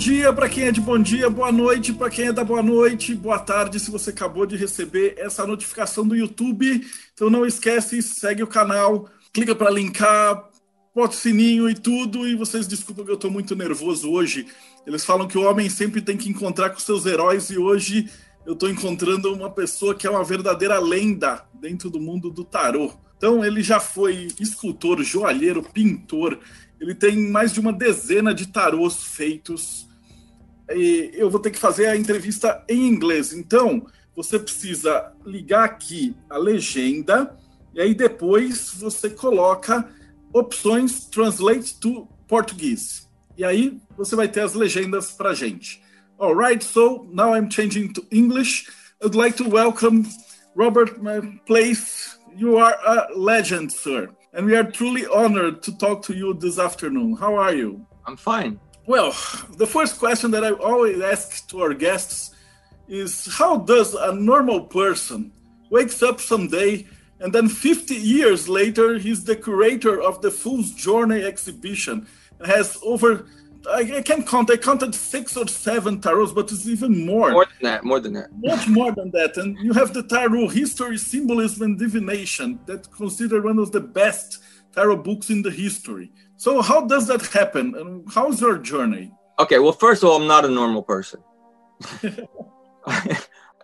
dia para quem é de bom dia, boa noite para quem é da boa noite, boa tarde se você acabou de receber essa notificação do YouTube. Então não esquece, segue o canal, clica para linkar, bota o sininho e tudo. E vocês desculpem que eu estou muito nervoso hoje. Eles falam que o homem sempre tem que encontrar com seus heróis e hoje eu estou encontrando uma pessoa que é uma verdadeira lenda dentro do mundo do tarô. Então ele já foi escultor, joalheiro, pintor, ele tem mais de uma dezena de tarôs feitos. Eu vou ter que fazer a entrevista em inglês. Então, você precisa ligar aqui a legenda e aí depois você coloca opções Translate to Português. E aí você vai ter as legendas para gente. Alright, so now I'm changing to English. I'd like to welcome Robert Place. You are a legend, sir. and we are truly honored to talk to you this afternoon. How are you? I'm fine. Well, the first question that I always ask to our guests is how does a normal person wakes up someday and then 50 years later he's the curator of the Fool's Journey exhibition and has over I, can't count. I counted six or seven tarots, but it's even more. More than that. More than that. Much more than that. And you have the tarot history, symbolism, and divination that considered one of the best tarot books in the history. So how does that happen? And how's your journey? Okay. Well, first of all, I'm not a normal person.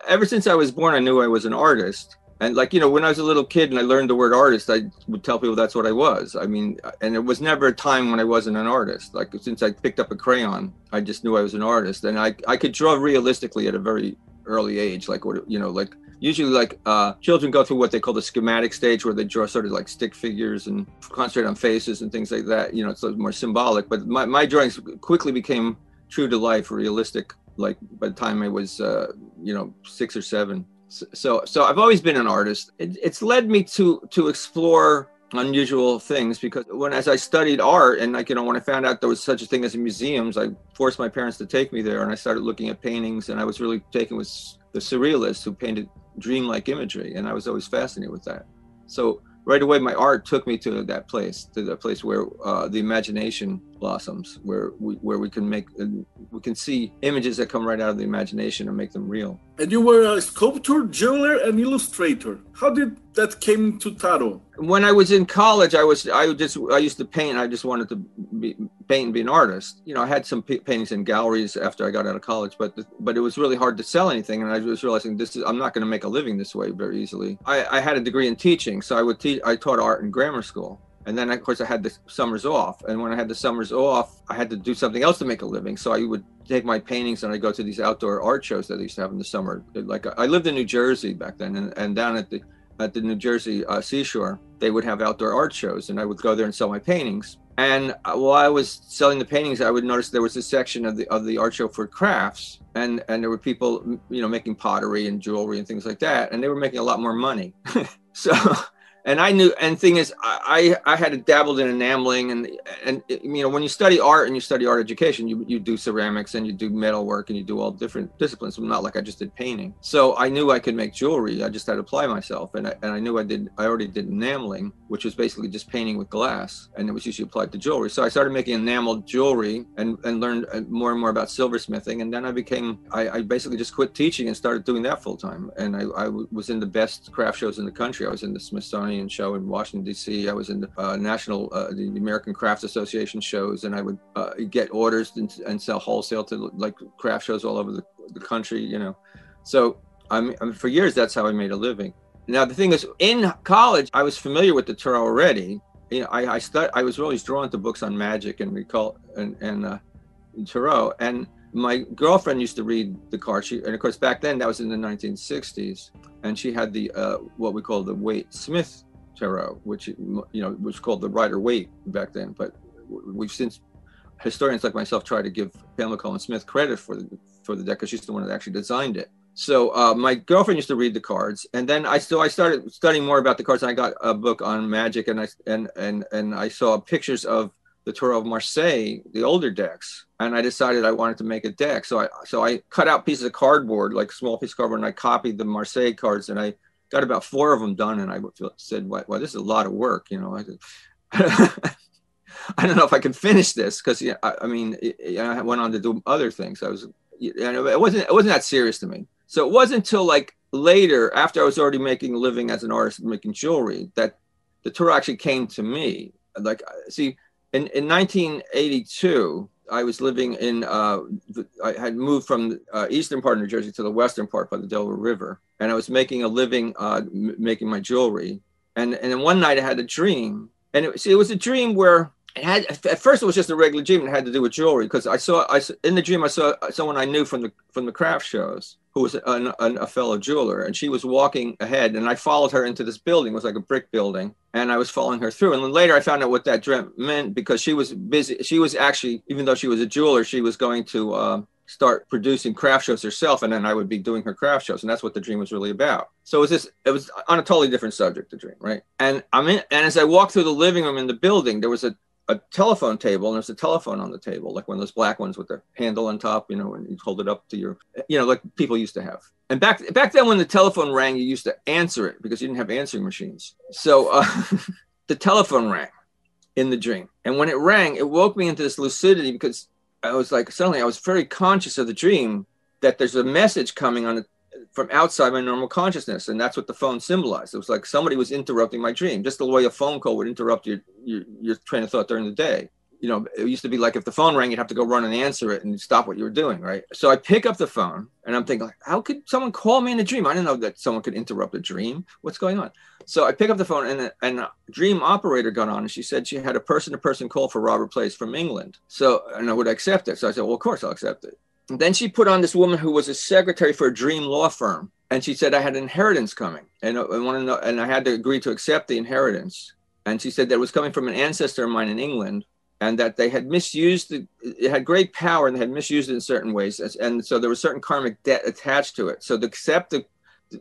Ever since I was born, I knew I was an artist and like you know when i was a little kid and i learned the word artist i would tell people that's what i was i mean and it was never a time when i wasn't an artist like since i picked up a crayon i just knew i was an artist and i i could draw realistically at a very early age like what you know like usually like uh, children go through what they call the schematic stage where they draw sort of like stick figures and concentrate on faces and things like that you know it's more symbolic but my, my drawings quickly became true to life realistic like by the time i was uh, you know six or seven so so I've always been an artist. It, it's led me to to explore unusual things because when as I studied art and like you know when I found out there was such a thing as museums, I forced my parents to take me there and I started looking at paintings and I was really taken with the surrealists who painted dreamlike imagery and I was always fascinated with that. So right away my art took me to that place to the place where uh, the imagination blossoms where we where we can make uh, we can see images that come right out of the imagination and make them real. And you were a sculptor jeweler and illustrator. How did that came to tarot when i was in college i was i just i used to paint. I just wanted to be, paint and be an artist. You know i had some paintings in galleries after i got out of college but the, but it was really hard to sell anything. And i was realizing this is i'm not going to make a living this way very easily. I, I had a degree in teaching so i would teach i taught art in grammar school and then, of course, I had the summers off. And when I had the summers off, I had to do something else to make a living. So I would take my paintings and I'd go to these outdoor art shows that they used to have in the summer. Like I lived in New Jersey back then, and, and down at the at the New Jersey uh, seashore, they would have outdoor art shows, and I would go there and sell my paintings. And while I was selling the paintings, I would notice there was a section of the of the art show for crafts, and and there were people, you know, making pottery and jewelry and things like that, and they were making a lot more money. so and I knew, and thing is, I, I had dabbled in enameling, and and you know, when you study art and you study art education, you you do ceramics and you do metal work and you do all different disciplines. Not like I just did painting. So I knew I could make jewelry. I just had to apply myself, and I, and I knew I did. I already did enameling, which was basically just painting with glass, and it was usually applied to jewelry. So I started making enameled jewelry and and learned uh, more and more about silversmithing, and then I became I, I basically just quit teaching and started doing that full time. And I, I was in the best craft shows in the country. I was in the Smithsonian Smithsonian show in Washington D.C. I was in the uh, national, uh, the American Crafts Association shows, and I would uh, get orders and, and, sell wholesale to like craft shows all over the, the country. You know, so I'm, I'm, for years that's how I made a living. Now the thing is, in college, I was familiar with the tarot already. You know, I I, I was always drawn to books on magic and recall and and uh, tarot and my girlfriend used to read the cards. She, and of course, back then that was in the 1960s, and she had the uh, what we call the Waite Smith tarot, which you know was called the Rider Waite back then. But we've since historians like myself try to give Pamela Colman Smith credit for the for the deck because she's the one that actually designed it. So uh, my girlfriend used to read the cards, and then I still I started studying more about the cards. And I got a book on magic, and I and and and I saw pictures of the Tarot of Marseille, the older decks, and I decided I wanted to make a deck. So I so I cut out pieces of cardboard, like small piece of cardboard, and I copied the Marseille cards, and I got about four of them done. And I said, "Well, well this is a lot of work," you know. I, I don't know if I can finish this because yeah, I, I mean, it, I went on to do other things. I was, you know, it wasn't it wasn't that serious to me. So it wasn't until like later, after I was already making a living as an artist making jewelry, that the tour actually came to me. Like, see, in, in 1982, I was living in, uh, I had moved from the uh, eastern part of New Jersey to the western part by the Delaware River. And I was making a living uh, m- making my jewelry. And, and then one night I had a dream. And it, see, it was a dream where it had, at first it was just a regular dream and it had to do with jewelry because I saw, I, in the dream, I saw someone I knew from the, from the craft shows who was an, an, a fellow jeweler, and she was walking ahead, and I followed her into this building. It was like a brick building, and I was following her through. And then later, I found out what that dream meant because she was busy. She was actually, even though she was a jeweler, she was going to uh, start producing craft shows herself, and then I would be doing her craft shows, and that's what the dream was really about. So it was this. It was on a totally different subject, the dream, right? And I'm in, and as I walked through the living room in the building, there was a a telephone table and there's a telephone on the table, like one of those black ones with the handle on top, you know, and you hold it up to your, you know, like people used to have. And back back then, when the telephone rang, you used to answer it because you didn't have answering machines. So uh, the telephone rang in the dream, and when it rang, it woke me into this lucidity because I was like suddenly I was very conscious of the dream that there's a message coming on from outside my normal consciousness and that's what the phone symbolized. It was like somebody was interrupting my dream just the way a phone call would interrupt your your, your train of thought during the day. You know it used to be like if the phone rang you'd have to go run and answer it and stop what you were doing right? So i pick up the phone and i'm thinking like how could someone call me in a dream? I didn't know that someone could interrupt a dream. What's going on? So i pick up the phone and, and a dream operator got on and she said she had a person-to-person call for robert place from england. So and i would accept it. So i said well of course i'll accept it then she put on this woman who was a secretary for a dream law firm, and she said I had an inheritance coming, and I want to know, and I had to agree to accept the inheritance. And she said that was coming from an ancestor of mine in England, and that they had misused the, It had great power, and they had misused it in certain ways, and so there was certain karmic debt attached to it. So to accept the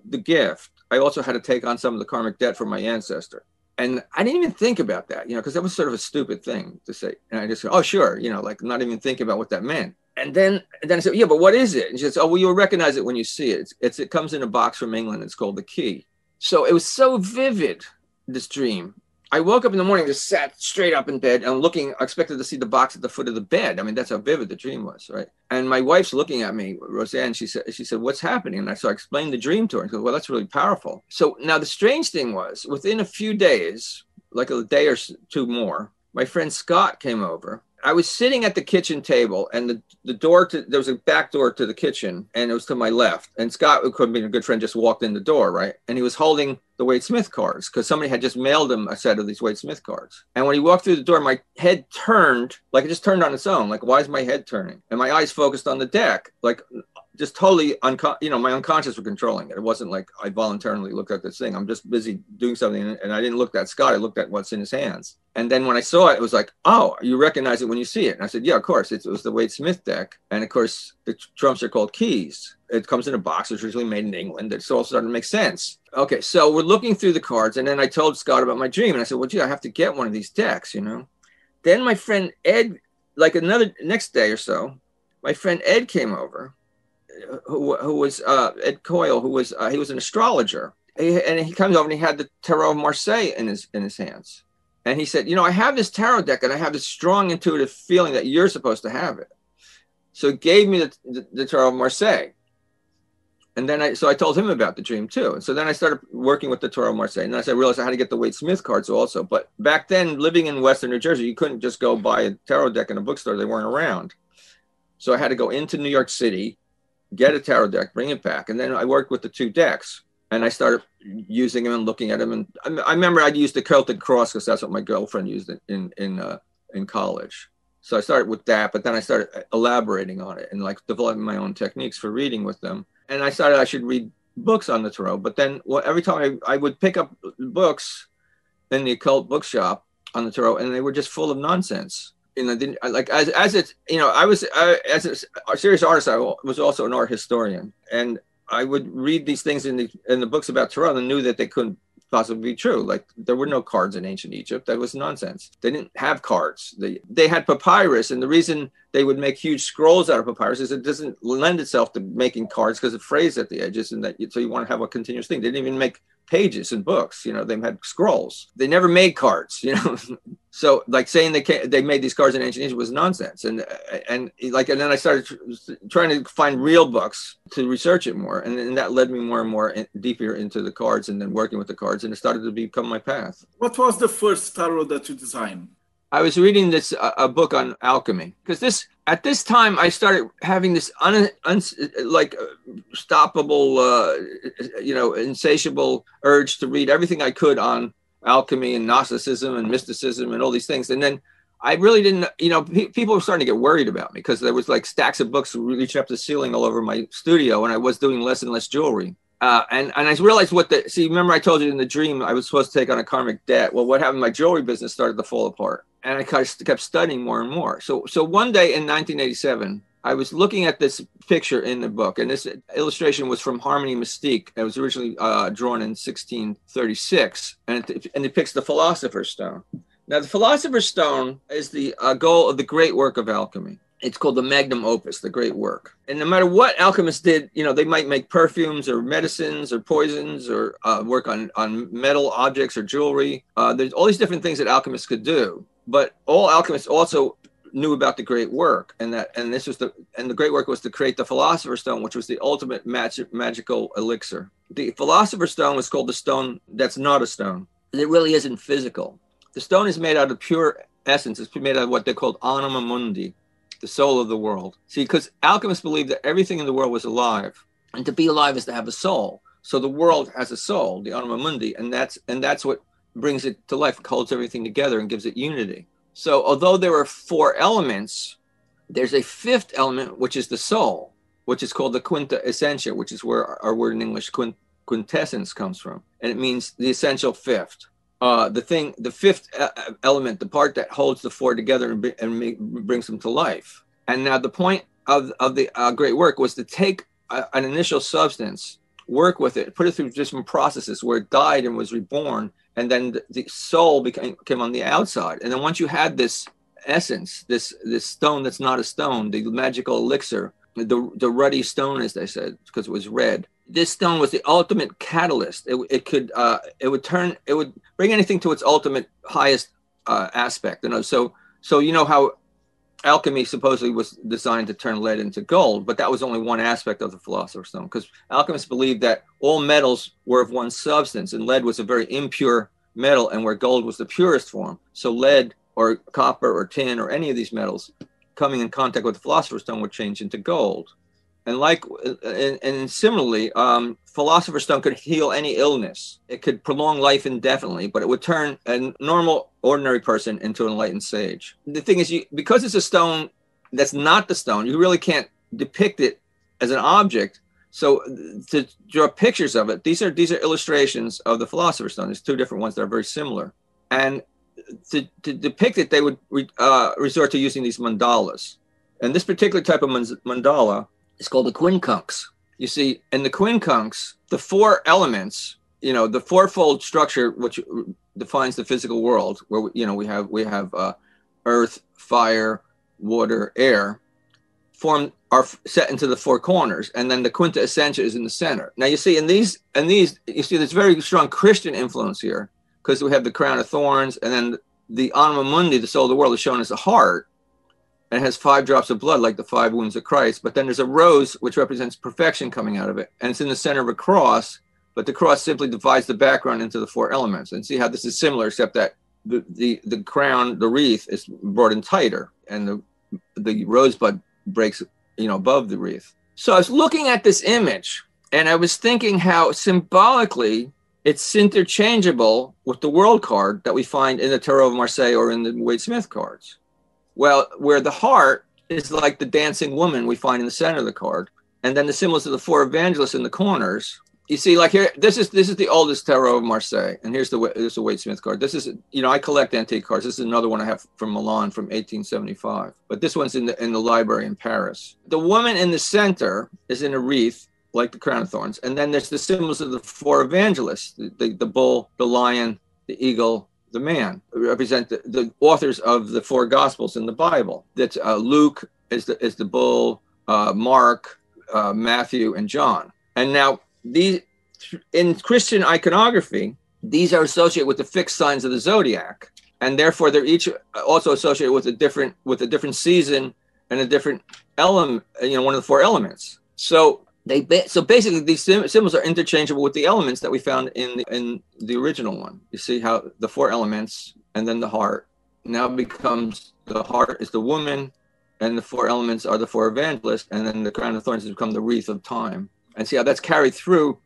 the gift, I also had to take on some of the karmic debt from my ancestor. And I didn't even think about that, you know, because that was sort of a stupid thing to say. And I just oh, sure, you know, like not even thinking about what that meant and then and then I said, yeah, but what is it? And she says, oh, well, you'll recognize it when you see it. It's, it's, it comes in a box from England. It's called the key. So it was so vivid, this dream. I woke up in the morning, just sat straight up in bed and looking, expected to see the box at the foot of the bed. I mean, that's how vivid the dream was, right? And my wife's looking at me, Roseanne, she said, she said, what's happening? And I, so I explained the dream to her and she goes, well, that's really powerful. So now the strange thing was within a few days, like a day or two more, my friend Scott came over I was sitting at the kitchen table, and the, the door to there was a back door to the kitchen, and it was to my left. And Scott, who could have been a good friend, just walked in the door, right? And he was holding the Waite Smith cards because somebody had just mailed him a set of these Waite Smith cards. And when he walked through the door, my head turned, like it just turned on its own. Like, why is my head turning? And my eyes focused on the deck, like just totally unco- you know my unconscious were controlling it. It wasn't like i voluntarily looked at this thing. I'm just busy doing something and i didn't look at scott i looked at what's in his hands. And then when i saw it it was like oh you recognize it when you see it. And i said yeah of course. It, was the Waite Smith deck. And of course the trumps are called keys. It comes in a box it's usually made in england. It's all starting to make sense. Okay so we're looking through the cards and then i told scott about my dream. And i said well gee i have to get one of these decks you know? Then my friend ed like another next day or so my friend ed came over who, who was uh, Ed Coyle, who was uh, he was an astrologer, he, and he comes over and he had the Tarot of Marseille in his in his hands, and he said, you know, I have this tarot deck, and I have this strong intuitive feeling that you're supposed to have it. So he gave me the, the, the Tarot of Marseille, and then I so I told him about the dream too, and so then I started working with the Tarot of Marseille, and then I said, realized I had to get the Waite Smith cards also. But back then, living in Western New Jersey, you couldn't just go buy a tarot deck in a bookstore; they weren't around. So I had to go into New York City get a tarot deck, bring it back. And then I worked with the two decks and I started using them and looking at them. And I, I remember I'd used the Celtic cross because that's what my girlfriend used in, in, uh, in college. So I started with that, but then I started elaborating on it and like developing my own techniques for reading with them. And I started I should read books on the tarot. But then well, every time I, I would pick up books in the occult bookshop on the tarot, and they were just full of nonsense you know, didn't uh, like as as it's you know, I was as a serious artist, I was also an art historian, and I would read these things in the in the books about Tarot and knew that they couldn't possibly be true. Like there were no cards in ancient Egypt. That was nonsense. They didn't have cards. They they had papyrus, and the reason they would make huge scrolls out of papyruses. it doesn't lend itself to making cards because it frays at the edges, and that so you want to have a continuous thing. They didn't even make pages and books. You know, they had scrolls. They never made cards. You know, so like saying they they made these cards in ancient Egypt was nonsense. And and like and then I started tr- trying to find real books to research it more, and, and that led me more and more in, deeper into the cards, and then working with the cards, and it started to become my path. What was the first tarot that you designed? I was reading this uh, a book on alchemy because this at this time I started having this un, un like uh, stoppable, uh, you know, insatiable urge to read everything I could on alchemy and Gnosticism and mysticism and all these things, and then I really didn't, you know, pe- people were starting to get worried about me because there was like stacks of books reaching up the ceiling all over my studio, and I was doing less and less jewelry. Uh, and and I realized what the see. Remember, I told you in the dream I was supposed to take on a karmic debt. Well, what happened? My jewelry business started to fall apart, and I kept studying more and more. So so one day in 1987, I was looking at this picture in the book, and this illustration was from Harmonie Mystique. It was originally uh, drawn in 1636, and it, and depicts the Philosopher's Stone. Now, the Philosopher's Stone is the uh, goal of the great work of alchemy it's called the magnum opus the great work. And no matter what alchemists did you know they might make perfumes or medicines or poisons or uh, work on on metal objects or jewelry. Uh, there's all these different things that alchemists could do. But all alchemists also knew about the great work and that and this was the and the great work was to create the philosopher's stone which was the ultimate magic, magical elixir. The philosopher's stone was called the stone that's not a stone. It really isn't physical. The stone is made out of pure essence. It's made out of what they called anima mundi the soul of the world. See, because alchemists believed that everything in the world was alive, and to be alive is to have a soul. So the world has a soul, the anima mundi, and that's and that's what brings it to life, holds everything together, and gives it unity. So although there are four elements, there's a fifth element which is the soul, which is called the quinta essentia, which is where our word in English quint, quintessence comes from, and it means the essential fifth uh, the thing, the fifth uh, element, the part that holds the four together and, and make, brings them to life. And now the point of, of the uh, great work was to take a, an initial substance, work with it, put it through different processes where it died and was reborn, and then the, the soul became, came on the outside. And then once you had this essence, this this stone that's not a stone, the magical elixir, the the ruddy stone, as they said, because it was red this stone was the ultimate catalyst. It, it could uh, it would turn it would bring anything to its ultimate highest uh, aspect. You know, so so you know how alchemy supposedly was designed to turn lead into gold, but that was only one aspect of the philosopher's stone because alchemists believed that all metals were of one substance, and lead was a very impure metal, and where gold was the purest form. So lead or copper or tin or any of these metals coming in contact with the philosopher's stone would change into gold and like and, and similarly um, philosopher's stone could heal any illness. It could prolong life indefinitely but it would turn a normal ordinary person into an enlightened sage. The thing is you because it's a stone that's not the stone you really can't depict it as an object. So to draw pictures of it these are these are illustrations of the philosopher's stone. There's two different ones that are very similar. And to, to depict it they would uh, resort to using these mandalas. And this particular type of mandala it's called the quincunx. You see, in the quincunx, the four elements, you know, the fourfold structure which defines the physical world, where you know we have we have uh, earth, fire, water, air, form are set into the four corners, and then the quinta essentia is in the center. Now you see in these and these you see there's very strong Christian influence here because we have the crown of thorns, and then the anima mundi, the soul of the world, is shown as a heart, and has five drops of blood like the five wounds of Christ. But then there's a rose which represents perfection coming out of it, and it's in the center of a cross. But the cross simply divides the background into the four elements. And see how this is similar, except that the the, the crown, the wreath, is brought in tighter, and the the rosebud breaks you know above the wreath. So I was looking at this image, and I was thinking how symbolically it's interchangeable with the world card that we find in the Tarot of Marseille or in the Waite Smith cards. Well, where the heart is like the dancing woman we find in the center of the card, and then the symbols of the four evangelists in the corners. You see, like here, this is this is the oldest tarot of Marseille, and here's the this is the Waite Smith card. This is you know I collect antique cards. This is another one I have from Milan from 1875, but this one's in the in the library in Paris. The woman in the center is in a wreath like the crown of thorns. And then there's the symbols of the four evangelists: the, the, the bull, the lion, the eagle, the man. Represent the, the authors of the four gospels in the Bible. That's uh, Luke is the is the bull, uh, Mark, uh, Matthew, and John. And now these in Christian iconography, these are associated with the fixed signs of the zodiac, and therefore they're each also associated with a different with a different season and a different element. You know, one of the four elements. So they so basically these symbols are interchangeable with the elements that we found in the, in the original one. You see how the four elements and then the heart now becomes the heart is the woman, and the four elements are the four evangelists, and then the crown of thorns has become the wreath of time. And see how that's carried through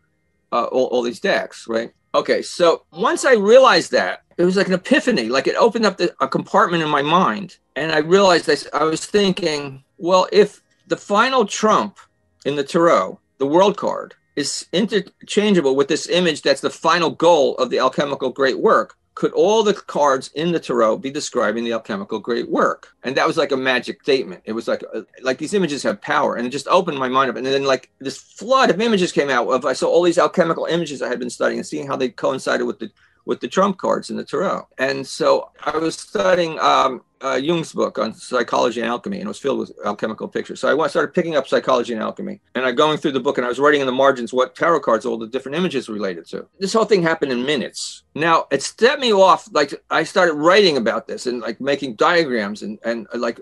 uh, all, all these decks, right? Okay, so once I realized that, it was like an epiphany, like it opened up the, a compartment in my mind. And I realized I, I was thinking, well, if the final trump in the tarot, the world card, is interchangeable with this image that's the final goal of the alchemical great work, could all the cards in the tarot be describing the alchemical great work? And that was like a magic statement. It was like uh, like these images have power. And it just opened my mind up and then like this flood of images came out of i saw all these alchemical images i had been studying and seeing how they coincided with the with the trump cards in the tarot. And so I was studying um, uh, Jung's book on psychology and alchemy, and it was filled with alchemical pictures. So I started picking up psychology and alchemy, and I going through the book, and I was writing in the margins what tarot cards all the different images related to. This whole thing happened in minutes. Now it set me off. Like I started writing about this and like making diagrams and and uh, like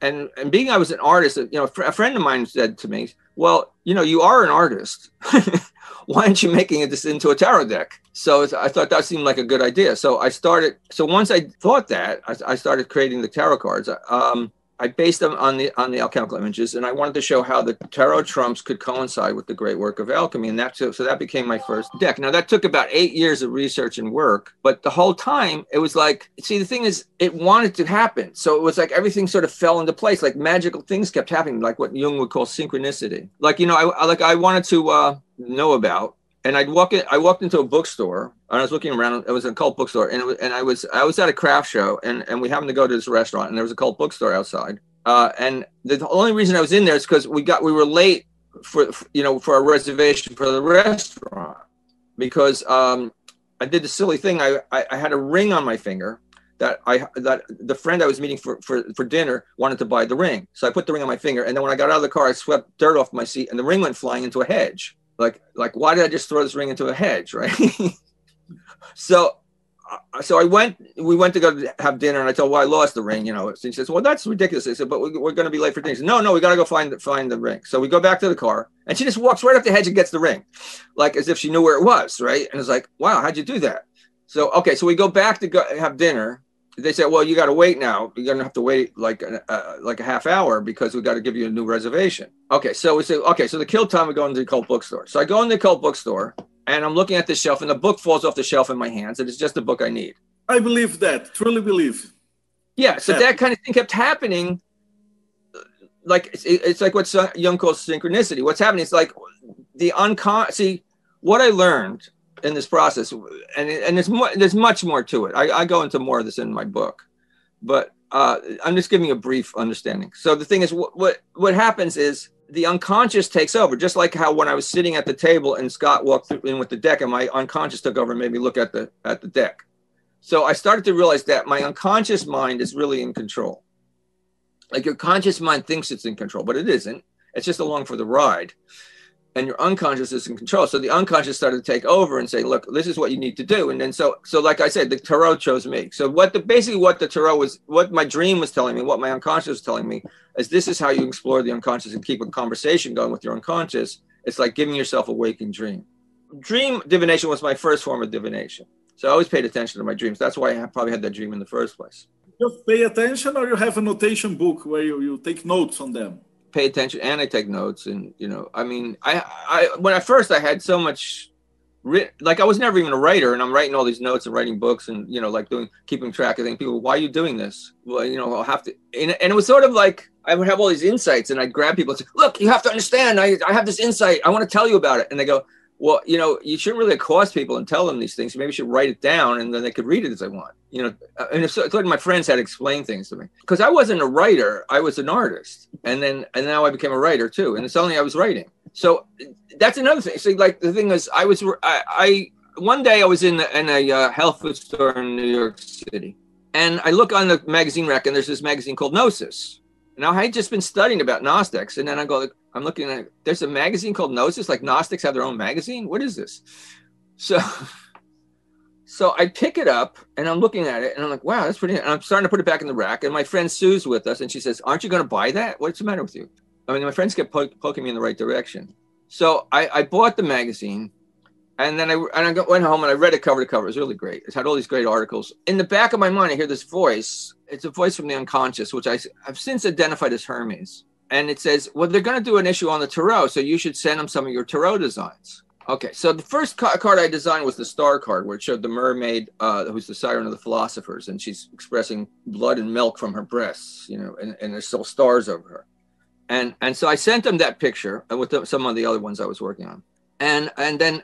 and and being I was an artist, you know, a friend of mine said to me, "Well, you know, you are an artist." why aren't you making this into a tarot deck? So I thought that seemed like a good idea. So I started. So once I thought that, I, I started creating the tarot cards. Um, I based them on the on the alchemical images, and I wanted to show how the tarot trumps could coincide with the great work of alchemy, and that so, that became my first deck. Now that took about eight years of research and work, but the whole time it was like, see, the thing is, it wanted to happen, so it was like everything sort of fell into place, like magical things kept happening, like what Jung would call synchronicity. Like you know, I like I wanted to uh, know about and I'd walk in. I walked into a bookstore, and I was looking around. It was occult bookstore, and was, and I was I was at a craft show, and and we happened to go to this restaurant, and there was occult bookstore outside. Uh, and the only reason I was in there is because we got we were late for, for, you know for a reservation for the restaurant because um, I did the silly thing. I, I I had a ring on my finger that I that the friend I was meeting for, for for dinner wanted to buy the ring, so I put the ring on my finger, and then when I got out of the car, I swept dirt off my seat, and the ring went flying into a hedge like like why did I just throw this ring into a hedge, right? so uh, so I went. We went to go have dinner, and I told, "Well, I lost the ring." You know, she says, "Well, that's ridiculous." I said, "But we, are going to be late for dinner." No, no, we got to go find find the ring. So we go back to the car, and she just walks right up the hedge and gets the ring, like as if she knew where it was, right? And it's like, "Wow, how'd you do that?" So okay, so we go back to go have dinner, they said, "Well, you got to wait now. You're gonna have to wait like uh, like a half hour because we got to give you a new reservation." Okay, so we say, "Okay, so the kill time we go into the cult bookstore." So I go in the cult bookstore and I'm looking at the shelf, and the book falls off the shelf in my hands, and it's just the book I need. I believe that. Truly believe. Yeah. So yeah. that kind of thing kept happening. Like it's, it's like what Jung calls synchronicity. What's happening? It's like the unconscious. See, what I learned in this process, and and there's more, there's much more to it. I, I go into more of this in my book, but uh, I'm just giving a brief understanding. So the thing is, what what, what happens is the unconscious takes over, just like how when I was sitting at the table and Scott walked in with the deck, and my unconscious took over and made me look at the at the deck. So I started to realize that my unconscious mind is really in control. Like your conscious mind thinks it's in control, but it isn't. It's just along for the ride and your unconscious is in control. So the unconscious started to take over and say, look, this is what you need to do. And then so so like I said, the tarot chose me. So what the basically what the tarot was what my dream was telling me, what my unconscious was telling me is this is how you explore the unconscious and keep a conversation going with your unconscious. It's like giving yourself a waking dream. Dream divination was my first form of divination. So I always paid attention to my dreams. That's why I probably had that dream in the first place. Just pay attention or you have a notation book where you, you take notes on them? Pay attention and I take notes. And you know, I mean, I I when at first I had so much. Like I was never even a writer, and I'm writing all these notes and writing books, and you know, like doing keeping track of things. People, why are you doing this? Well, you know, I'll have to. And, and it was sort of like I would have all these insights, and I'd grab people and say, "Look, you have to understand. I I have this insight. I want to tell you about it." And they go, well, you know, you shouldn't really accost people and tell them these things. Maybe you should write it down and then they could read it as they want. You know, uh, and it's like my friends had explained things to me because I wasn't a writer; I was an artist, and then and now I became a writer too. And suddenly I was writing, So that's another thing. So like the thing is, I was I, I one day I was in in a uh, health food store in New York City, and I look on the magazine rack, and there's this magazine called Gnosis. Now I had just been studying about Gnostics, and then I go, I'm looking at there's a magazine called Gnosis. Like Gnostics have their own magazine. What is this? So, so I pick it up and I'm looking at it, and I'm like, wow, that's pretty. And I'm starting to put it back in the rack, and my friend Sue's with us, and she says, "Aren't you going to buy that? What's the matter with you?" I mean, my friends kept po- poking me in the right direction. So I, I bought the magazine and then I and I went home and I read it cover to cover. It was really great. It had all these great articles. In the back of my mind, I hear this voice. It's a voice from the unconscious, which I have since identified as Hermes. And it says, "Well, they're going to do an issue on the tarot, so you should send them some of your tarot designs." Okay, so the first ca- card I designed was the star card, where it showed the mermaid, uh, who's the siren of the philosophers, and she's expressing blood and milk from her breasts, you know, and, and there's still stars over her. And and so I sent them that picture with the, some of the other ones I was working on, and and then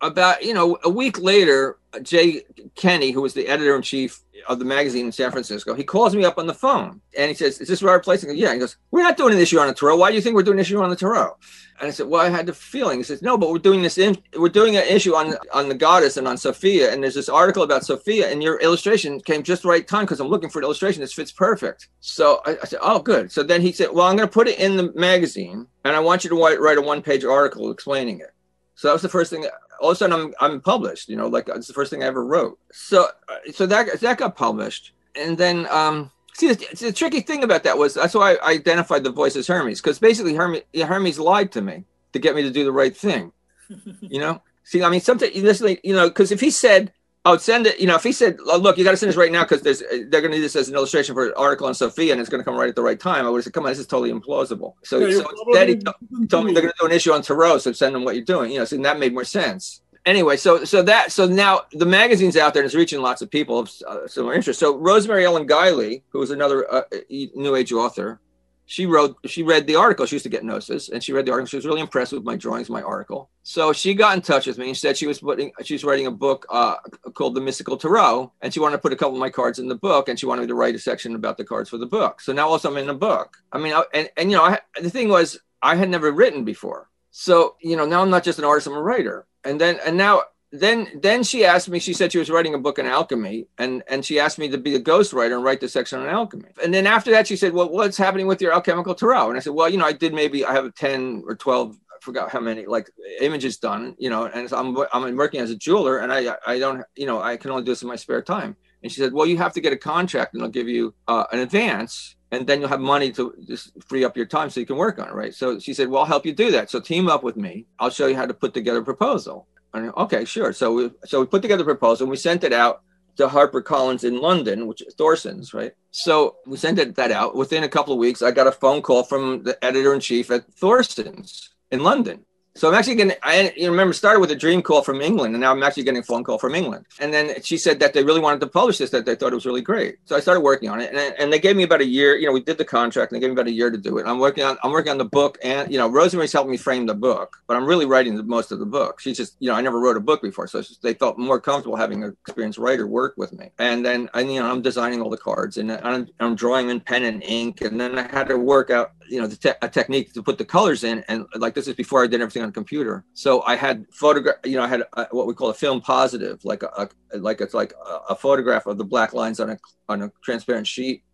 about you know a week later, Jay Kinney, who was the editor in chief of the magazine in San Francisco, he calls me up on the phone and he says, "Is this our place?" "Yeah." He goes, "We're not doing an issue on the tarot. Why do you think we're doing an issue on the tarot?" And I said, "Well, I had the feeling." He says, "No, but we're doing this in we're doing an issue on on the goddess and on Sophia, and there's this article about Sophia, and your illustration came just right time because I'm looking for an illustration. This fits perfect." So I, I, said, "Oh, good." So then he said, "Well, I'm going to put it in the magazine, and I want you to write, write a one page article explaining it." So that was the first thing all of a sudden I'm I'm published. You know, like it's the first thing I ever wrote. So so that that got published, and then um, see the, the tricky thing about that was that's why I identified the voice as Hermes because basically Hermes Hermes lied to me to get me to do the right thing. you know, see, I mean, sometimes you know, because if he said Oh, send it. You know, if he said, oh, "Look, you got to send this right now because there's they're going to need this as an illustration for an article on Sophia, and it's going to come right at the right time," I would have said, "Come on, this is totally implausible." So, yeah, so instead, he, he told me they're going to do an issue on Tarot, so send them what you're doing. You know, so that made more sense. Anyway, so so that so now the magazine's out there and it's reaching lots of people of uh, similar interest. So Rosemary Ellen Guiley, who was another uh, New Age author, she wrote she read the article. She used to get gnosis and she read the article. She was really impressed with my drawings my article. So she got in touch with me and said she was putting she was writing a book uh, called the mystical tarot and she wanted to put a couple of my cards in the book and she wanted me to write a section about the cards for the book. So now also i'm in the book. I mean I, and, and you know I, the thing was i had never written before. So you know now i'm not just an artist i'm a writer. And then and now then then she asked me she said she was writing a book on alchemy and and she asked me to be a ghostwriter and write the section on alchemy. And then after that she said well what's happening with your alchemical tarot? And i said well you know i did maybe i have 10 or 12 I forgot how many like images done you know and so I'm, I'm working as a jeweler and i i don't you know i can only do this in my spare time. And she said well you have to get a contract and they'll give you uh, an advance and then you'll have money to just free up your time so you can work on it right? So she said well i'll help you do that so team up with me. I'll show you how to put together a proposal okay, sure. So we so we put together a proposal and we sent it out to Harper Collins in London, which is Thorson's, right? So we sent it, that out. Within a couple of weeks, I got a phone call from the editor in chief at Thorson's in London. So I'm actually getting, I you remember, started with a dream call from England, and now I'm actually getting a phone call from England. And then she said that they really wanted to publish this, that they thought it was really great. So I started working on it, and, and they gave me about a year. You know, we did the contract, and they gave me about a year to do it. I'm working on, I'm working on the book, and you know, Rosemary's helping me frame the book, but I'm really writing the, most of the book. She's just, you know, I never wrote a book before, so just, they felt more comfortable having an experienced writer work with me. And then, I, you know, I'm designing all the cards, and I'm, I'm drawing in pen and ink, and then I had to work out, you know, the te- a technique to put the colors in, and like this is before I did everything on the computer. So I had photograph, you know, I had a, what we call a film positive, like a, a like it's like a, a, photograph of the black lines on a on a transparent sheet,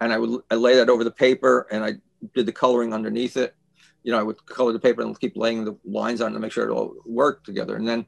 and I would I lay that over the paper, and I did the coloring underneath it. You know, I would color the paper and keep laying the lines on to make sure it all worked together, and then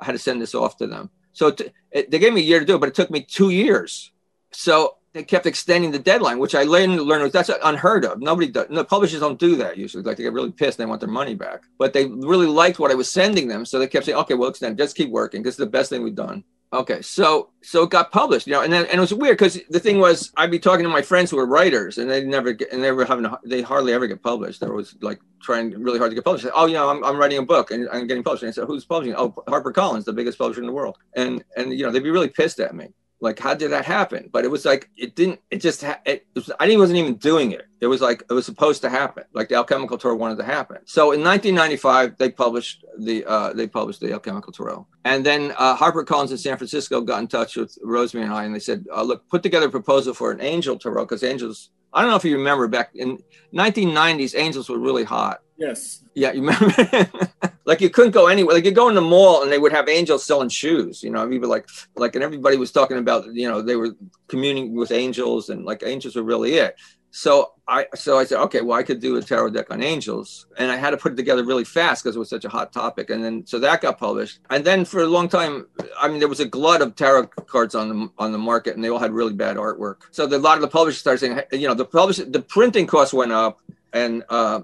I had to send this off to them. So it, it, they gave me a year to do it, but it took me two years. So they kept extending the deadline, which I later learned learned that's unheard of. Nobody does. No, publishers don't do that usually. Like they get really pissed, they want their money back. But they really liked what I was sending them, so they kept saying, "Okay, we'll extend. Just keep working. This is the best thing we've done." Okay, so so it got published, you know, and then and it was weird because the thing was I'd be talking to my friends who were writers, and they never get, and they were having they hardly ever get published. They was like trying really hard to get published. Oh, you know, I'm, I'm writing a book and I'm getting published. And I said, who's publishing? Oh, Harper Collins, the biggest publisher in the world. And and you know they'd be really pissed at me like how did that happen? But it was like it didn't it just ha- it, was, i didn't wasn't even doing it. It was like it was supposed to happen. Like the alchemical tarot wanted to happen. So in 1995 they published the uh, they published the alchemical tarot and then uh, harper collins in san francisco got in touch with rosemary and i and they said uh, look put together a proposal for an angel tarot because angels i don't know if you remember back in 1990s angels were really hot. Yes. Yeah, you remember? like you couldn't go anywhere. Like you go in the mall and they would have angels selling shoes. You know, people like like, and everybody was talking about. You know, they were communing with angels, and like angels were really it. So I so I said, okay, well I could do a tarot deck on angels, and I had to put it together really fast because it was such a hot topic. And then so that got published, and then for a long time, I mean, there was a glut of tarot cards on the on the market, and they all had really bad artwork. So the, a lot of the publishers started saying, you know, the publish the printing costs went up, and uh,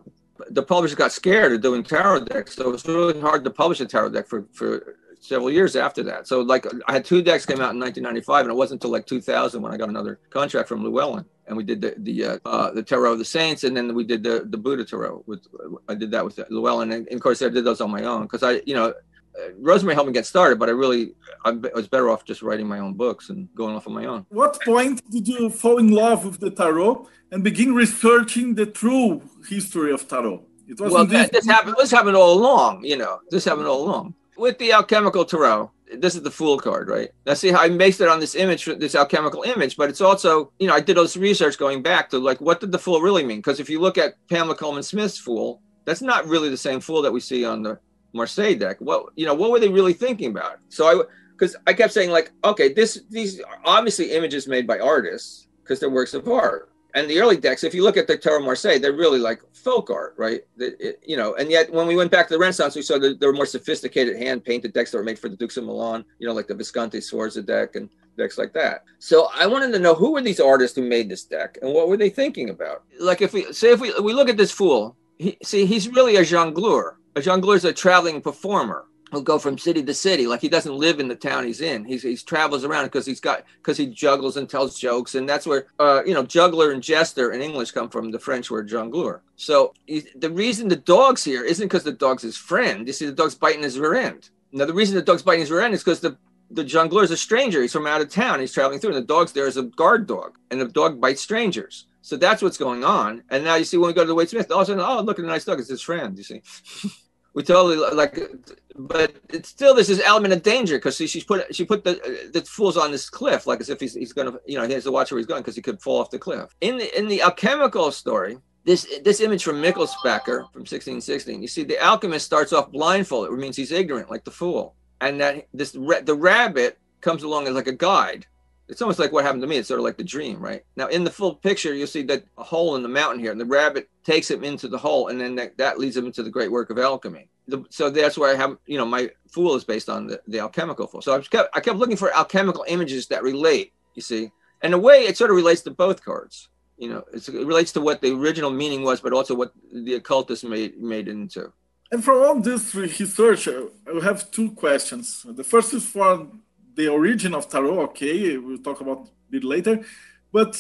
the publishers got scared of doing tarot decks. So it was really hard to publish a tarot deck for for several years after that. So like I had two decks came out in 1995, and it wasn't until like 2000 when I got another contract from Llewellyn, and we did the the uh, uh, the Tarot of the Saints, and then we did the the Buddha Tarot. With I did that with Llewellyn, and, and of course I did those on my own because I you know. Rosemary helped me get started, but I really I was better off just writing my own books and going off on my own. What point did you fall in love with the tarot and begin researching the true history of tarot? It wasn't well, this, this happened. This happened all along. You know, this happened all along with the alchemical tarot this is the fool card, right? Let's see how I based it on this image, this alchemical image, but it's also, you know, I did all this research going back to like, what did the fool really mean? Because if you look at Pamela Colman Smith's fool, that's not really the same fool that we see on the Marseille deck. What, you know, what were they really thinking about? So I, because I kept saying like, okay, this, these are obviously images made by artists because they're works of art and the early decks, if you look at the Tarot Marseille, they're really like folk art, right? It, you know, and yet when we went back to the Renaissance, we saw that there were more sophisticated hand painted decks that were made for the Dukes of Milan, you know, like the Visconti Sforza deck and decks like that. So I wanted to know who were these artists who made this deck and what were they thinking about? Like if we say if we we look at this fool, he, see he's really a jongleur. A jongleur is a traveling performer he'll go from city to city. Like he doesn't live in the town he's in. He's he travels around because he's got because he juggles and tells jokes. And that's where uh, you know juggler and jester in english come from the french word jongleur. So he, the reason the dog's here isn't because the dog's his friend. You see the dog's biting his rear end. Now the reason the dog's biting his rear end is because the the jongleur is a stranger. He's from out of town. He's traveling through and the dog's there as a guard dog and the dog bites strangers. So that's what's going on. And now you see when we go to the Waite Smith all of a sudden oh look at a nice dog. It's his friend you see we totally like but it's still there's this element of danger because she, she's put she put the the fools on this cliff like as if he's, he's gonna you know he has to watch where he's going because he could fall off the cliff. In the in the alchemical story this this image from Michelspacher from 1616 you see the alchemist starts off blindfolded which means he's ignorant like the fool. And that this the rabbit comes along as like a guide it's almost like what happened to me. It's sort of like the dream, right? Now, in the full picture, you'll see that a hole in the mountain here, and the rabbit takes him into the hole, and then that, that leads him into the great work of alchemy. The, so that's where I have, you know, my fool is based on the, the alchemical fool. So I kept, I kept looking for alchemical images that relate, you see. And in a way, it sort of relates to both cards. You know, it relates to what the original meaning was, but also what the occultist made, made into. And from all this research, I have two questions. The first is for the origin of tarot. Okay, we'll talk about a bit later. But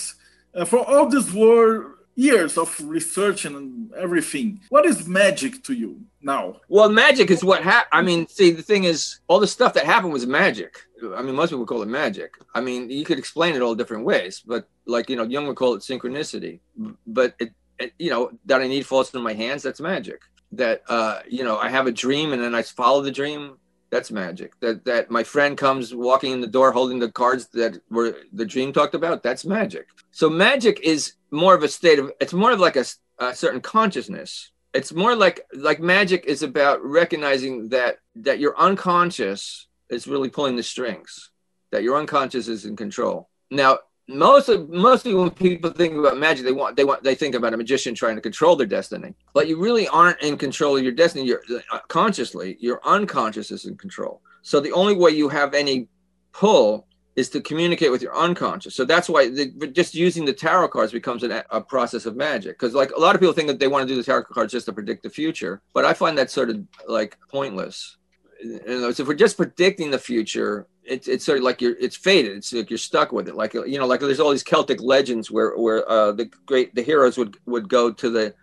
uh, for all these war years of research and everything, what is magic to you now? Well, magic is what happened. I mean, see, the thing is, all the stuff that happened was magic. I mean, most people call it magic. I mean, you could explain it all different ways, but like you know, Jung would call it synchronicity. But it, it you know, that I need falls in my hands. That's magic. That uh, you know, I have a dream and then I follow the dream that's magic. That that my friend comes walking in the door holding the cards that were the dream talked about. That's magic. So magic is more of a state of. It's more of like a, a certain consciousness. It's more like like magic is about recognizing that that your unconscious is really pulling the strings. That your unconscious is in control. Now most of mostly when people think about magic they want they want they think about a magician trying to control their destiny. But you really aren't in control of your destiny. You're uh, consciously your unconscious is in control. So the only way you have any pull is to communicate with your unconscious. So that's why the, just using the tarot cards becomes an, a process of magic. Because like a lot of people think that they want to do the tarot cards just to predict the future but i find that sort of like pointless. So if we're just predicting the future it's it's sort of like you're it's faded. It's like you're stuck with it. Like you know, like there's all these Celtic legends where where uh, the great the heroes would would go to the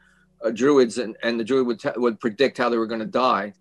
uh, druids and and the druid would t- would predict how they were going to die,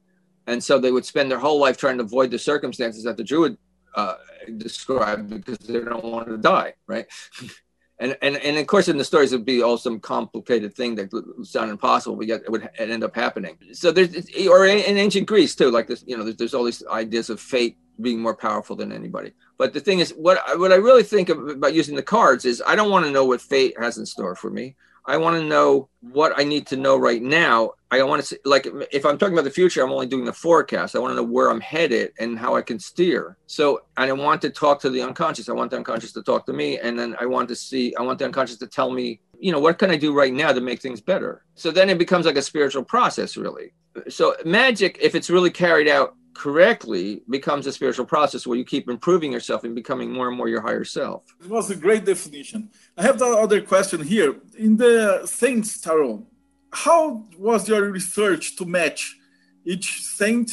and so they would spend their whole life trying to avoid the circumstances that the druid uh, described because they don't want to die, right? and and and of course in the stories it would be all some complicated thing that would sound impossible but yet it would end up happening so there's or in ancient greece too like this you know there's, there's all these ideas of fate being more powerful than anybody. But the thing is, what I, what I really think about using the cards is I don't want to know what fate has in store for me. I want to know what I need to know right now. I want to see, like, if I'm talking about the future, I'm only doing the forecast. I want to know where I'm headed and how I can steer. So, I want to talk to the unconscious. I want the unconscious to talk to me. And then I want to see, I want the unconscious to tell me, you know, what can I do right now to make things better? So then it becomes like a spiritual process, really. So, magic, if it's really carried out correctly becomes a spiritual process where you keep improving yourself and becoming more and more your higher self. It was a great definition. I have the other question here. In the Saints Tarot, how was your research to match each saint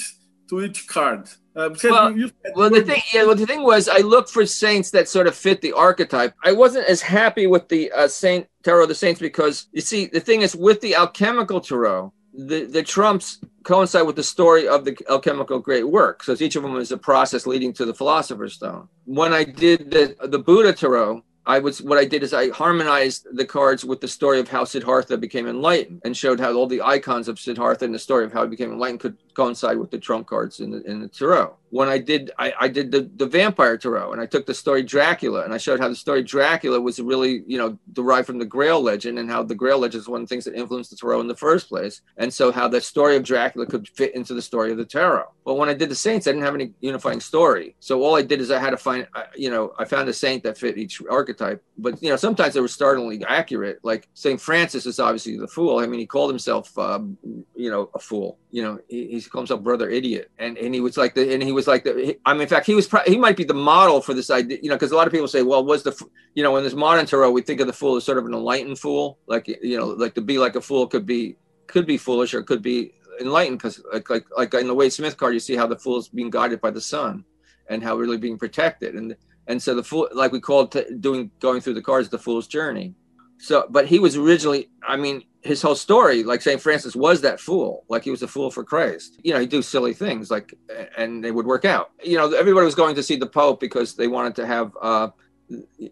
to each card? Uh, well, well the thing, yeah, well, the thing was, I looked for saints that sort of fit the archetype. I wasn't as happy with the uh, Saint Tarot of the Saints because you see, the thing is, with the alchemical tarot, the the trumps coincide with the story of the alchemical great work. So each of them is a process leading to the philosopher's stone. When I did the the Buddha tarot, I was what I did is I harmonized the cards with the story of how Siddhartha became enlightened and showed how all the icons of Siddhartha and the story of how he became enlightened could coincide with the trump cards in the in the tarot. When I did I, I did the, the vampire tarot and I took the story Dracula and I showed how the story Dracula was really, you know, derived from the Grail legend and how the Grail legend is one of the things that influenced the tarot in the first place. And so how the story of Dracula could fit into the story of the tarot. But when I did the saints, I didn't have any unifying story. So all I did is I had to find, you know, I found a saint that fit each archetype. But you know, sometimes they were startlingly accurate. Like Saint Francis is obviously the fool. I mean, he called himself, um, you know, a fool. You know, he, he called himself brother idiot, and and he was like the, and he was like the. I mean, in fact, he was he might be the model for this idea. You know, because a lot of people say, well, was the, you know, in this modern tarot, we think of the fool as sort of an enlightened fool, like you know, like to be like a fool could be could be foolish or could be enlightened because like like like in the Waite Smith card, you see how the fool is being guided by the sun, and how really being protected, and and so the fool, like we called t- doing going through the cards, the fool's journey. So, but he was originally, I mean, his whole story, like St. Francis was that fool, like he was a fool for Christ. You know, he'd do silly things like, and they would work out. You know, everybody was going to see the Pope because they wanted to have, uh,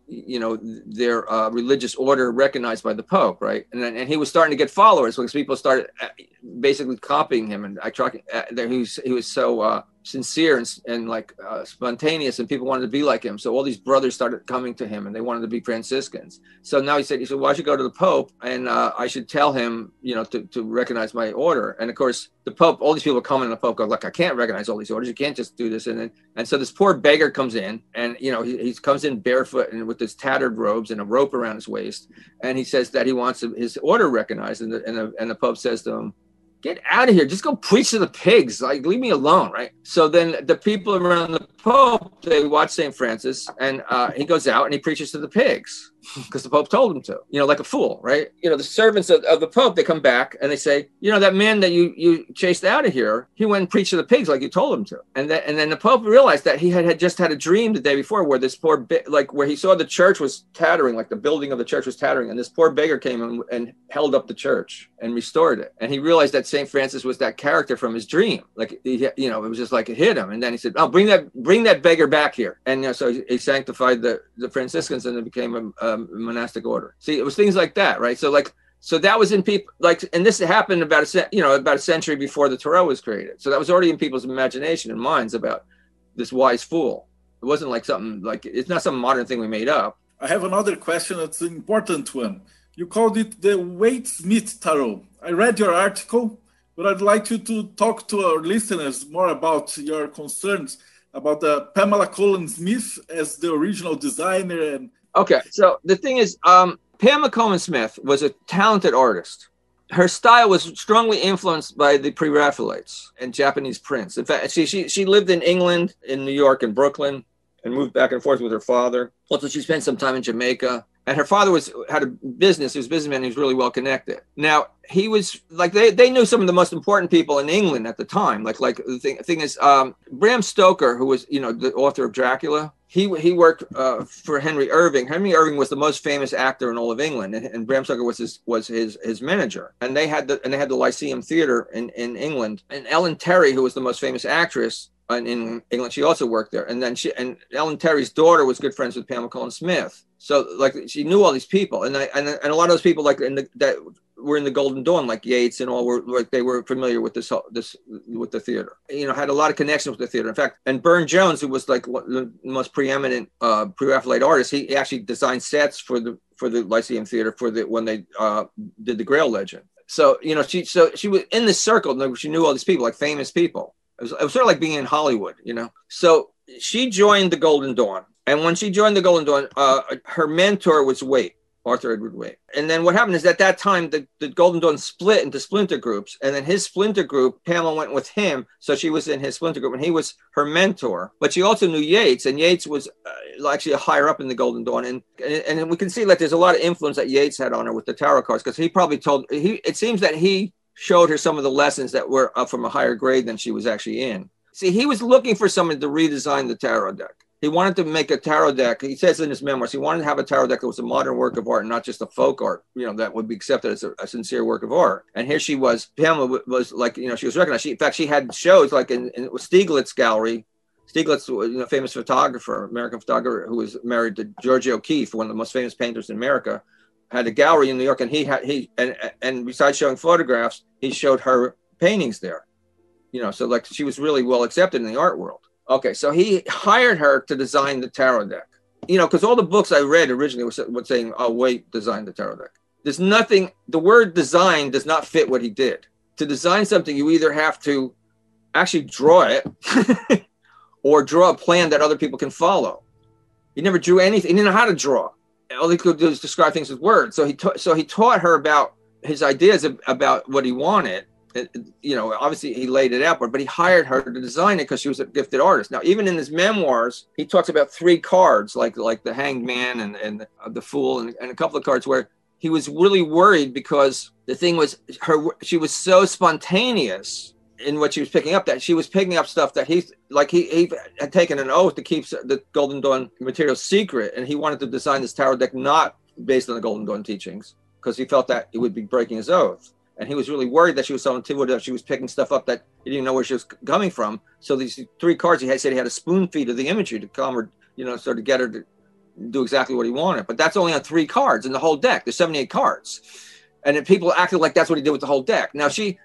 you know, their uh, religious order recognized by the Pope, right? And and he was starting to get followers because people started uh, basically copying him, and I try. Uh, he was he was so uh, sincere and, and like uh, spontaneous, and people wanted to be like him. So all these brothers started coming to him, and they wanted to be Franciscans. So now he said, he said, well, I should go to the Pope, and uh, I should tell him, you know, to, to recognize my order. And of course, the Pope, all these people come in, the Pope goes, look, I can't recognize all these orders. You can't just do this. And then, and so this poor beggar comes in, and you know, he, he comes in barefoot and with his tattered robes and a rope around his waist, and he says that he wants his order recognized, and the, and the, and the Pope says to him get out of here. Just go preach to the pigs. Like, leave me alone, right? So then the people around the Pope, they watch St. Francis and uh, he goes out and he preaches to the pigs because the Pope told him to, you know, like a fool, right? You know, the servants of, of, the Pope, they come back and they say, you know, that man that you you chased out of here, he went and preached to the pigs like you told him to. And then and then the Pope realized that he had, had just had a dream the day before where this poor, like where he saw the church was tattering, like the building of the church was tattering. And this poor beggar came and, and held up the church and restored it. And he realized that St. Francis was that character from his dream. Like, he, you know, it was just like it hit him. And then he said, oh, bring that, bring that beggar back here. And you know, so he, he sanctified the, the Franciscans and it became a, a Um, monastic order. See, it was things like that, right? So like so that was in people like and this happened about a you know about a century before the tarot was created. So that was already in people's imagination and minds about this wise fool. It wasn't like something like it's not some modern thing we made up. I have another question that's an important one. You called it the Waite Smith Tarot. I read your article, but I'd like you to talk to our listeners more about your concerns about the Pamela Colman Smith as the original designer and Okay, so the thing is, um, Pamela Colman Smith was a talented artist. Her style was strongly influenced by the pre-Raphaelites and Japanese prints. In fact, she, she she lived in England, in New York, and Brooklyn, and moved back and forth with her father. Also, she spent some time in Jamaica. And her father was had a business. He was a businessman. He was really well connected. Now he was like they, they knew some of the most important people in England at the time. Like like the thing, thing is, um, Bram Stoker, who was you know the author of Dracula, he he worked uh, for Henry Irving. Henry Irving was the most famous actor in all of England, and, and, Bram Stoker was his was his his manager. And they had the and they had the Lyceum Theatre in in England. And Ellen Terry, who was the most famous actress in, in England, she also worked there. And then she and Ellen Terry's daughter was good friends with Pamela Colman Smith. So like she knew all these people, and I, and and a lot of those people like in the, that were in the Golden Dawn, like Yeats and all were like they were familiar with this this with the theater. You know, had a lot of connections with the theater. In fact, and Burne Jones, who was like the most preeminent uh, pre-Raphaelite artist, he actually designed sets for the for the Lyceum Theater for the when they uh, did the Grail Legend. So you know, she so she was in this circle. And She knew all these people, like famous people. It was, it was sort of like being in Hollywood, you know. So she joined the Golden Dawn, and when she joined the Golden Dawn, uh, her mentor was Waite Arthur Edward Waite. And then what happened is at that time, the, the Golden Dawn split into splinter groups. And then his splinter group, Pamela went with him. So she was in his splinter group and he was her mentor. But she also knew Yeats. And Yeats was uh, actually higher up in the Golden Dawn. And, and, and we can see like there's a lot of influence that Yeats had on her with the tarot cards because he probably told, he. it seems that he showed her some of the lessons that were up from a higher grade than she was actually in. See, he was looking for someone to redesign the tarot deck he wanted to make a tarot deck. He says in his memoirs, he wanted to have a tarot deck that was a modern work of art, not just a folk art, you know, that would be accepted as a, a sincere work of art. And here she was, Pamela was like, you know, she was recognized. She, in fact, she had shows like in, in Stieglitz Gallery. Stieglitz, you know, famous photographer, American photographer who was married to Georgia O'Keeffe, one of the most famous painters in America, had a gallery in New York. And he had, he, and, and besides showing photographs, he showed her paintings there. You know, so like she was really well accepted in the art world. Okay, so he hired her to design the tarot deck. You know, because all the books I read originally were, saying, "Oh, Waite, design the tarot deck." There's nothing. The word "design" does not fit what he did. To design something, you either have to actually draw it, or draw a plan that other people can follow. He never drew anything. He didn't know how to draw. All he could do is describe things with words. So he ta- so he taught her about his ideas about what he wanted, you know, obviously he laid it out, but he hired her to design it because she was a gifted artist. Now, even in his memoirs, he talks about three cards, like like the Hanged Man and and uh, the Fool, and, and a couple of cards where he was really worried because the thing was her she was so spontaneous in what she was picking up that she was picking up stuff that he like he, he had taken an oath to keep the Golden Dawn material secret, and he wanted to design this tarot deck not based on the Golden Dawn teachings because he felt that it would be breaking his oath and he was really worried that she was so intuitive that she was picking stuff up that he didn't know where she was coming from. So these three cards, he had said he had a spoon feed of the imagery to come or, you know, sort of get her to do exactly what he wanted. But that's only on three cards in the whole deck. There's 78 cards, and people acted like that's what he did with the whole deck. Now she,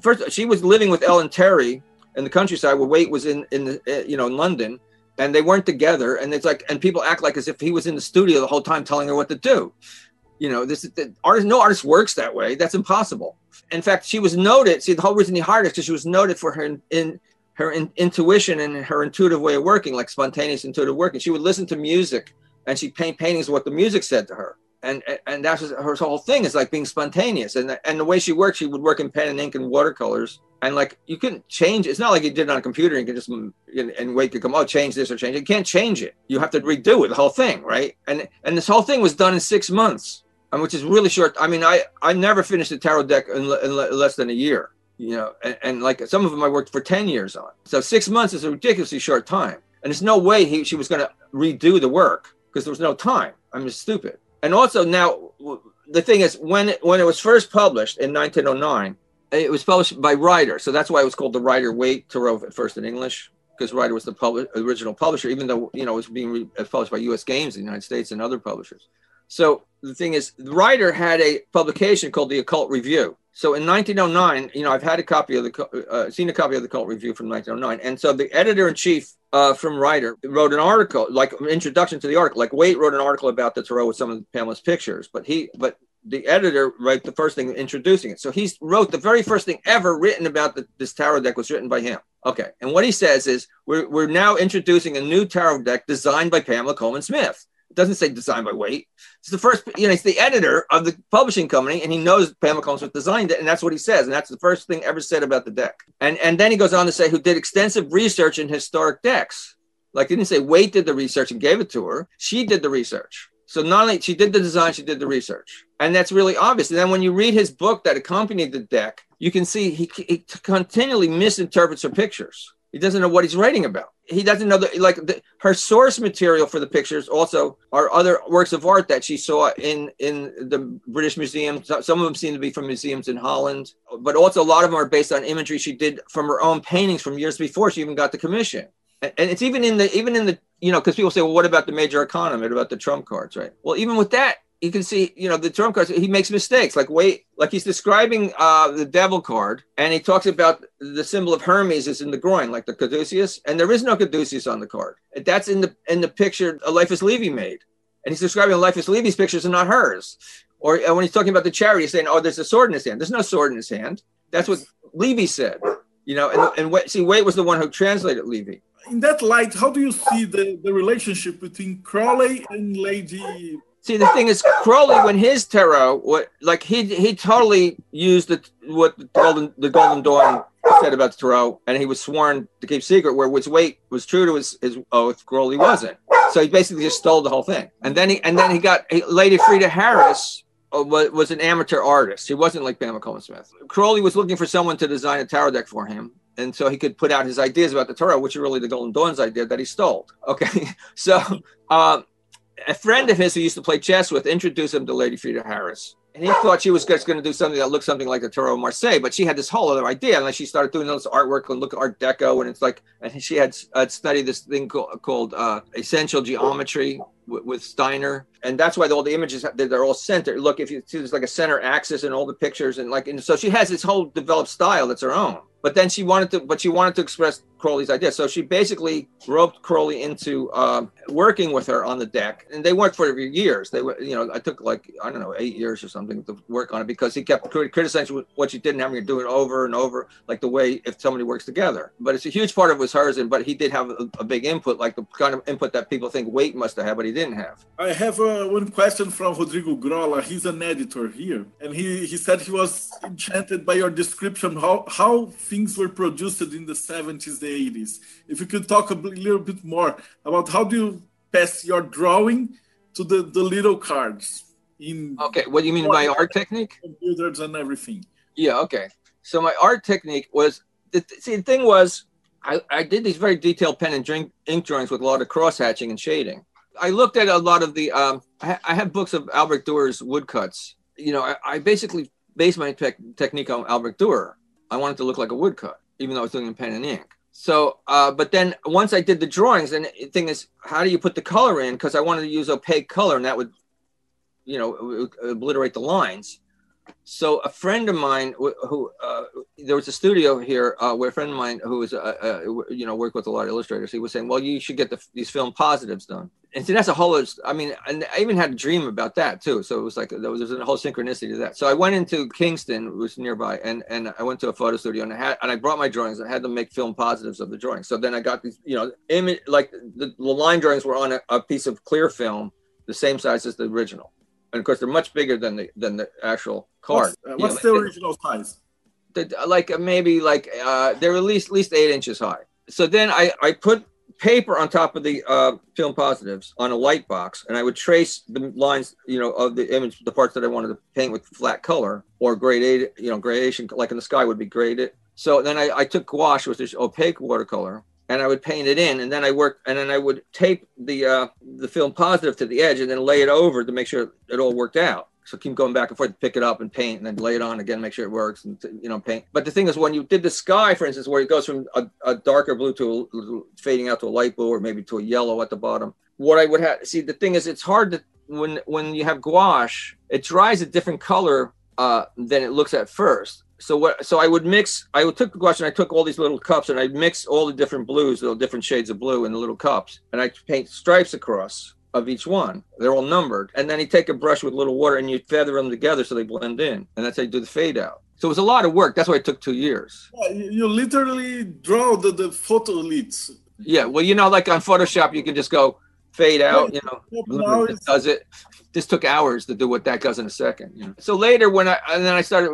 first she was living with Ellen Terry in the countryside where Waite was in in the eh, you know in London, and they weren't together. And it's like and people act like as if he was in the studio the whole time telling her what to do you know this the artist no artist works that way. That's impossible. In fact she was noted see the whole reason he hired her because she was noted for her in, in her in, intuition and her intuitive way of working like spontaneous intuitive working. She would listen to music and she'd paint paintings what the music said to her. And and that's her whole thing is like being spontaneous. And and the way she worked she would work in pen and ink and watercolors. And like you couldn't change it's not like you did it on a computer and you can just and wait to come oh change this or change it. You can't change it. You have to redo it the whole thing right? And and this whole thing was done in six months and which is really short. I mean, I I never finished a tarot deck in, in less than a year. You know, and, and, like some of them I worked for ten years on. So six months is a ridiculously short time, and there's no way he she was going to redo the work because there was no time. I'm just stupid. And also now the thing is when it, when it was first published in 1909, it was published by Rider, so that's why it was called the Rider Waite Tarot at first in English because Rider was the pub- original publisher, even though you know it was being re- published by U.S. Games in the United States and other publishers. So the thing is, the Rider had a publication called the Occult Review. So in 1909, you know, I've had a copy of the, uh, seen a copy of the Occult Review from 1909, and so the editor in chief uh, from Rider wrote an article, like an introduction to the article. Like Waite wrote an article about the tarot with some of Pamela's pictures, but he, but the editor wrote the first thing introducing it. So he wrote the very first thing ever written about the, this tarot deck was written by him. Okay, and what he says is we're we're now introducing a new tarot deck designed by Pamela Colman Smith doesn't say designed by Waite. It's the first, you know, it's the editor of the publishing company, and he knows Pamela Colman designed it, and that's what he says, and that's the first thing ever said about the deck. And and then he goes on to say who did extensive research in historic decks. Like didn't say Waite did the research and gave it to her. She did the research. So not only she did the design, she did the research, and that's really obvious. And then when you read his book that accompanied the deck, you can see he, he continually misinterprets her pictures. He doesn't know what he's writing about. He doesn't know that, like, the, her source material for the pictures also are other works of art that she saw in in the British Museum. Some of them seem to be from museums in Holland, but also a lot of them are based on imagery she did from her own paintings from years before she even got the commission. And, it's even in the even in the you know because people say, well, what about the major arcana? What about the trump cards, right? Well, even with that, you can see, you know, the trump cards, he makes mistakes. Like, Waite, like he's describing uh, the devil card, and he talks about the symbol of Hermes is in the groin, like the caduceus, and there is no caduceus on the card. That's in the in the picture Eliphas Levi made, and he's describing Eliphas Levi's pictures and not hers. Or when he's talking about the chariot, he's saying, "Oh, there's a sword in his hand." There's no sword in his hand. That's what Levi said. You know, and, and see, Waite was the one who translated Levi In that light, how do you see the, the relationship between Crowley and Lady See, the thing is, Crowley, when his tarot, what like he he totally used the what the golden the Golden Dawn said about the tarot, and he was sworn to keep secret. Where which Waite was true to his, his oath, Crowley wasn't. So he basically just stole the whole thing. And then he and then he got he, Lady Frieda Harris uh, was, was an amateur artist. He wasn't like Pamela Colman Smith. Crowley was looking for someone to design a tarot deck for him. And so he could put out his ideas about the tarot, which are really the Golden Dawn's idea that he stole. Okay. So um, a friend of his who used to play chess with introduced him to Lady Frieda Harris. And he thought she was just going to do something that looked something like the Tarot of Marseille, but she had this whole other idea. And like she started doing all this artwork and look at Art Deco, and it's like, and she had uh, studied this thing called, called uh, essential geometry with, with Steiner, and that's why all the images they're all centered. Look, if you see, there's like a center axis in all the pictures, and like, and so she has this whole developed style that's her own. But then she wanted to, but she wanted to express Crowley's idea. So she basically roped Crowley into uh, working with her on the deck, and they worked for years. They were, you know, I took like I don't know eight years or something to work on it because he kept criticizing what she did and having her do it over and over, like the way if somebody works together. But it's a huge part of it was hers, and but he did have a, a big input, like the kind of input that people think Waite must have had, but he didn't have. I have uh, one question from Rodrigo Grola. He's an editor here, and he he said he was enchanted by your description how how things were produced in the 70s, the 80s. If you could talk a little bit more about how do you pass your drawing to the, the little cards in okay what do you mean by art technique computers and everything yeah okay so my art technique was the, see the thing was I, I did these very detailed pen and drink, ink drawings with a lot of cross hatching and shading i looked at a lot of the um, I, I have books of Albert Durer's woodcuts you know I, I basically based my te- technique on Albert Durer. I wanted to look like a woodcut, even though I was doing pen and ink. So, uh, but then once I did the drawings, and the thing is, how do you put the color in? Because I wanted to use opaque color, and that would, you know, obliterate the lines so a friend of mine who uh, there was a studio here uh, where a friend of mine who was uh, uh you know worked with a lot of illustrators he was saying well you should get the, these film positives done. And so that's a whole i mean and i even had a dream about that too. So it was like there was, there was a whole synchronicity to that. So i went into kingston which was nearby and and i went to a photo studio and i had and i brought my drawings i had them make film positives of the drawings. So then i got these you know image like the, the line drawings were on a, a piece of clear film the same size as the original and of course they're much bigger than the than the actual card. What's, uh, what's the original size? Like uh, maybe like uh, they're at least at least eight inches high. So then I I put paper on top of the uh, film positives on a light box, and I would trace the lines, you know, of the image, the parts that I wanted to paint with flat color or graded, you know, gradation, like in the sky would be graded. So then I, I took gouache, which is opaque watercolor, and I would paint it in, and then I work, and then I would tape the uh, the film positive to the edge, and then lay it over to make sure it all worked out. So keep going back and forth, pick it up and paint, and then lay it on again, make sure it works, and you know paint. But the thing is, when you did the sky, for instance, where it goes from a, a darker blue to a, fading out to a light blue, or maybe to a yellow at the bottom, what I would have see the thing is, it's hard to when when you have gouache, it dries a different color uh, than it looks at first so what so i would mix i would took the gouache and i took all these little cups and i'd mix all the different blues the different shades of blue in the little cups. And i paint stripes across of each one. They're all numbered. And then you take a brush with a little water and you feather them together so they blend in. And that's how you do the fade out. So it was a lot of work. That's why it took two years. Yeah, you literally draw the, the photo leads. Yeah well you know like on photoshop you can just go fade out you know it does it this took hours to do what that does in a second. You know? So later, when I and then I started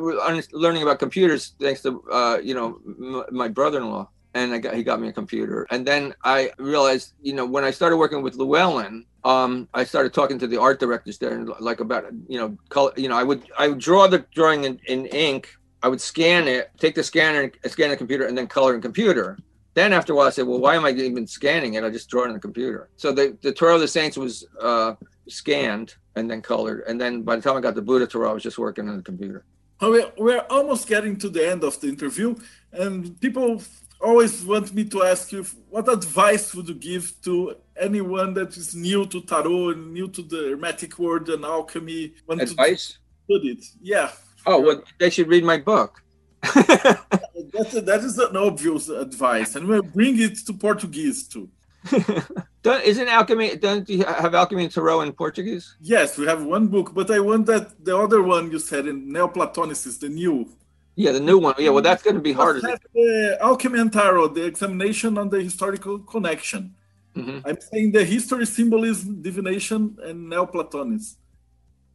learning about computers, thanks to uh, you know m- my brother-in-law, and I got, he got me a computer. And then I realized, you know, when I started working with Llewellyn, um, I started talking to the art directors there, and like about you know, color. You know, I would I would draw the drawing in, in ink. I would scan it, take the scanner, and scan the computer, and then color in computer. Then after a while, I said, well, why am I even scanning it? I just draw it on the computer. So the the Tarot of the Saints was uh, scanned and then colored. And then by the time I got the Buddha Tarot, I was just working on the computer. We're almost getting to the end of the interview, and people always want me to ask you what advice would you give to anyone that is new to tarot, and new to the hermetic world and alchemy, want advice? to put it? Yeah. Oh, well, they should read my book. that, that is an obvious advice, and we'll bring it to Portuguese too. don't, isn't alchemy? Don't you have alchemy and tarot in Portuguese? Yes, we have one book, but I want that the other one you said in Neoplatonicis, the new. Yeah, the new one. Yeah, well, that's going to be harder. Uh, alchemy and tarot, the examination on the historical connection. Mm-hmm. I'm saying the history, symbolism, divination, and Neoplatonism.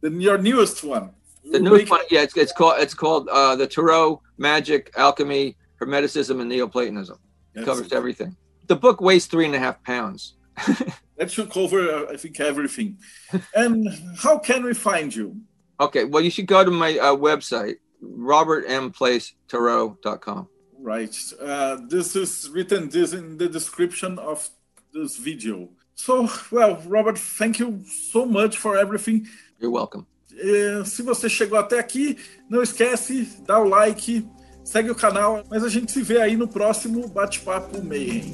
Then your newest one. The new one, yeah, it's, it's called it's called uh, the Tarot, Magic, Alchemy, Hermeticism, and Neoplatonism. It covers everything. The book weighs three and a half pounds. that should cover, uh, I think, everything. and how can we find you? Okay, well, you should go to my uh, website, robertmplacetarot.com. Right. Uh, this is written this in the description of this video. So, well, Robert, thank you so much for everything. You're welcome. É, se você chegou até aqui, não esquece, dá o like, segue o canal, mas a gente se vê aí no próximo Bate-Papo Mayhem.